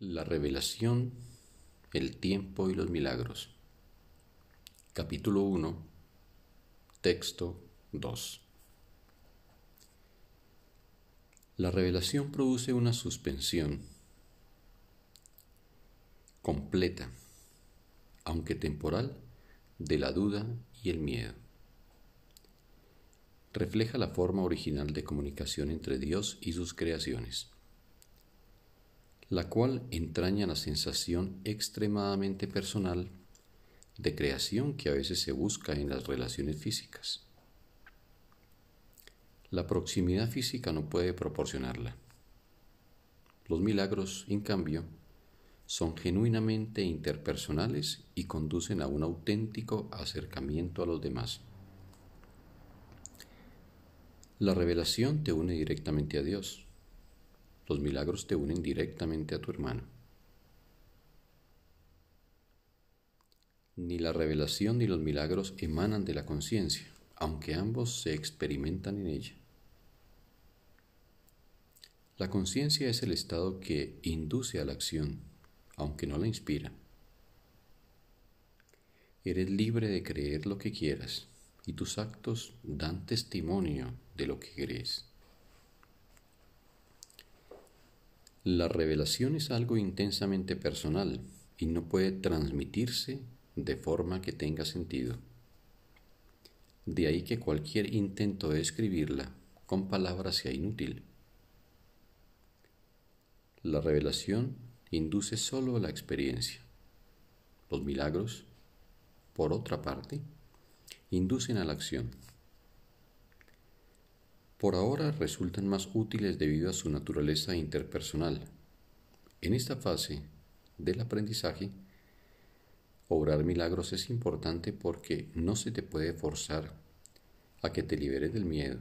La revelación, el tiempo y los milagros. Capítulo 1, texto 2. La revelación produce una suspensión completa, aunque temporal, de la duda y el miedo. Refleja la forma original de comunicación entre Dios y sus creaciones la cual entraña la sensación extremadamente personal de creación que a veces se busca en las relaciones físicas. La proximidad física no puede proporcionarla. Los milagros, en cambio, son genuinamente interpersonales y conducen a un auténtico acercamiento a los demás. La revelación te une directamente a Dios los milagros te unen directamente a tu hermano. Ni la revelación ni los milagros emanan de la conciencia, aunque ambos se experimentan en ella. La conciencia es el estado que induce a la acción, aunque no la inspira. Eres libre de creer lo que quieras y tus actos dan testimonio de lo que crees. La revelación es algo intensamente personal y no puede transmitirse de forma que tenga sentido. De ahí que cualquier intento de escribirla con palabras sea inútil. La revelación induce solo la experiencia. Los milagros, por otra parte, inducen a la acción por ahora resultan más útiles debido a su naturaleza interpersonal. En esta fase del aprendizaje, obrar milagros es importante porque no se te puede forzar a que te liberes del miedo.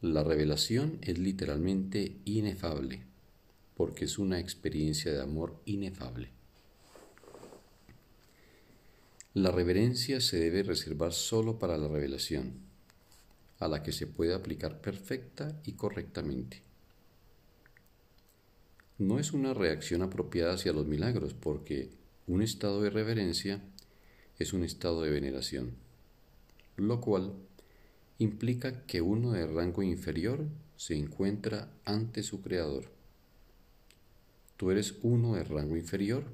La revelación es literalmente inefable porque es una experiencia de amor inefable. La reverencia se debe reservar solo para la revelación a la que se puede aplicar perfecta y correctamente. No es una reacción apropiada hacia los milagros porque un estado de reverencia es un estado de veneración, lo cual implica que uno de rango inferior se encuentra ante su creador. Tú eres uno de rango inferior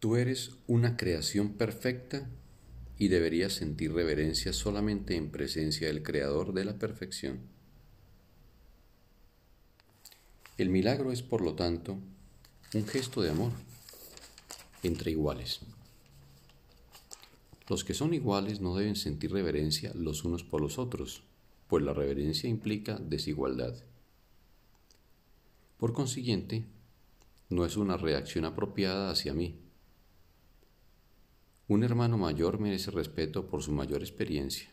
Tú eres una creación perfecta y deberías sentir reverencia solamente en presencia del Creador de la perfección. El milagro es, por lo tanto, un gesto de amor entre iguales. Los que son iguales no deben sentir reverencia los unos por los otros, pues la reverencia implica desigualdad. Por consiguiente, no es una reacción apropiada hacia mí, un hermano mayor merece respeto por su mayor experiencia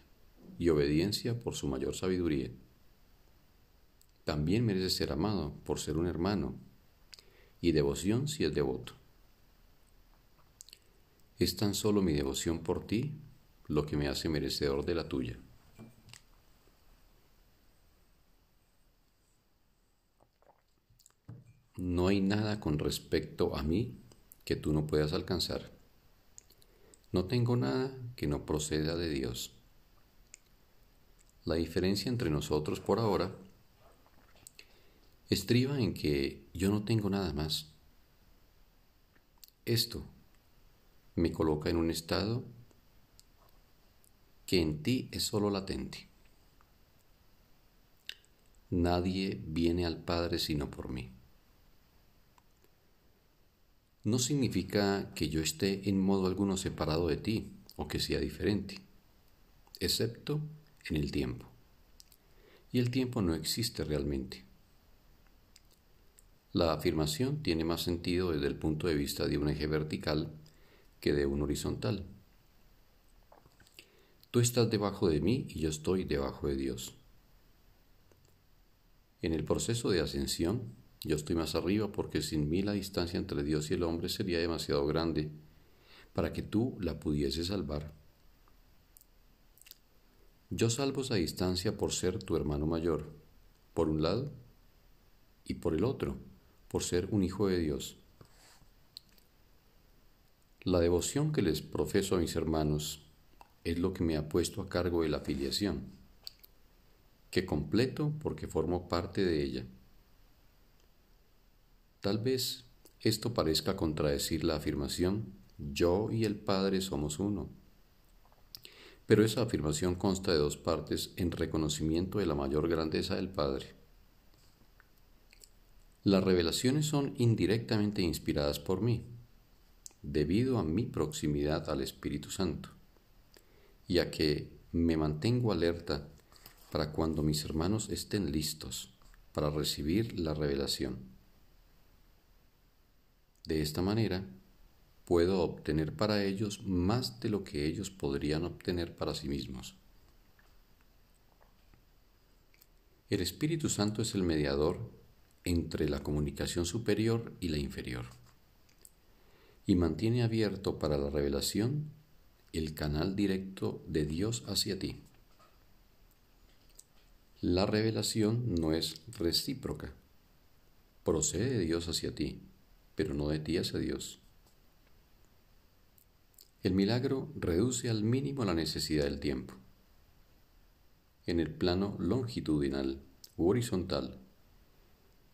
y obediencia por su mayor sabiduría. También merece ser amado por ser un hermano y devoción si es devoto. Es tan solo mi devoción por ti lo que me hace merecedor de la tuya. No hay nada con respecto a mí que tú no puedas alcanzar. No tengo nada que no proceda de Dios. La diferencia entre nosotros por ahora estriba en que yo no tengo nada más. Esto me coloca en un estado que en ti es solo latente. Nadie viene al Padre sino por mí no significa que yo esté en modo alguno separado de ti o que sea diferente, excepto en el tiempo. Y el tiempo no existe realmente. La afirmación tiene más sentido desde el punto de vista de un eje vertical que de un horizontal. Tú estás debajo de mí y yo estoy debajo de Dios. En el proceso de ascensión, yo estoy más arriba porque sin mí la distancia entre Dios y el hombre sería demasiado grande para que tú la pudieses salvar. Yo salvo esa distancia por ser tu hermano mayor, por un lado, y por el otro, por ser un hijo de Dios. La devoción que les profeso a mis hermanos es lo que me ha puesto a cargo de la filiación, que completo porque formo parte de ella. Tal vez esto parezca contradecir la afirmación yo y el Padre somos uno. Pero esa afirmación consta de dos partes en reconocimiento de la mayor grandeza del Padre. Las revelaciones son indirectamente inspiradas por mí, debido a mi proximidad al Espíritu Santo, y a que me mantengo alerta para cuando mis hermanos estén listos para recibir la revelación. De esta manera, puedo obtener para ellos más de lo que ellos podrían obtener para sí mismos. El Espíritu Santo es el mediador entre la comunicación superior y la inferior y mantiene abierto para la revelación el canal directo de Dios hacia ti. La revelación no es recíproca, procede de Dios hacia ti, pero no de ti hacia Dios. El milagro reduce al mínimo la necesidad del tiempo. En el plano longitudinal u horizontal,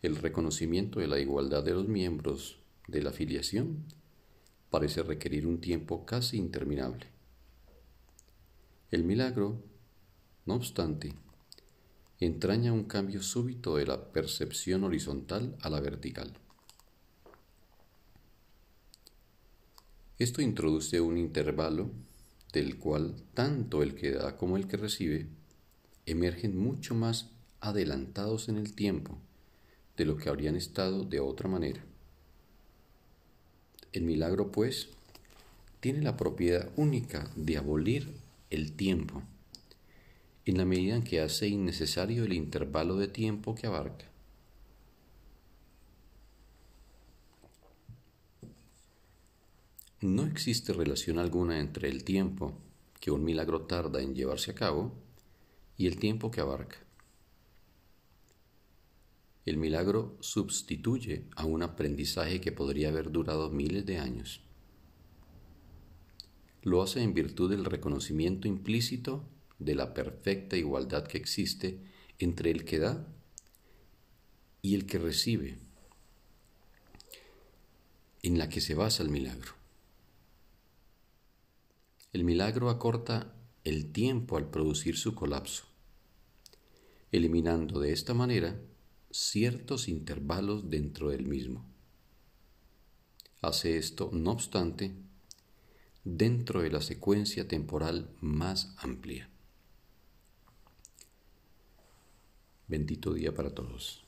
el reconocimiento de la igualdad de los miembros de la filiación parece requerir un tiempo casi interminable. El milagro, no obstante, entraña un cambio súbito de la percepción horizontal a la vertical. Esto introduce un intervalo del cual tanto el que da como el que recibe emergen mucho más adelantados en el tiempo de lo que habrían estado de otra manera. El milagro, pues, tiene la propiedad única de abolir el tiempo, en la medida en que hace innecesario el intervalo de tiempo que abarca. No existe relación alguna entre el tiempo que un milagro tarda en llevarse a cabo y el tiempo que abarca. El milagro sustituye a un aprendizaje que podría haber durado miles de años. Lo hace en virtud del reconocimiento implícito de la perfecta igualdad que existe entre el que da y el que recibe, en la que se basa el milagro. El milagro acorta el tiempo al producir su colapso, eliminando de esta manera ciertos intervalos dentro del mismo. Hace esto, no obstante, dentro de la secuencia temporal más amplia. Bendito día para todos.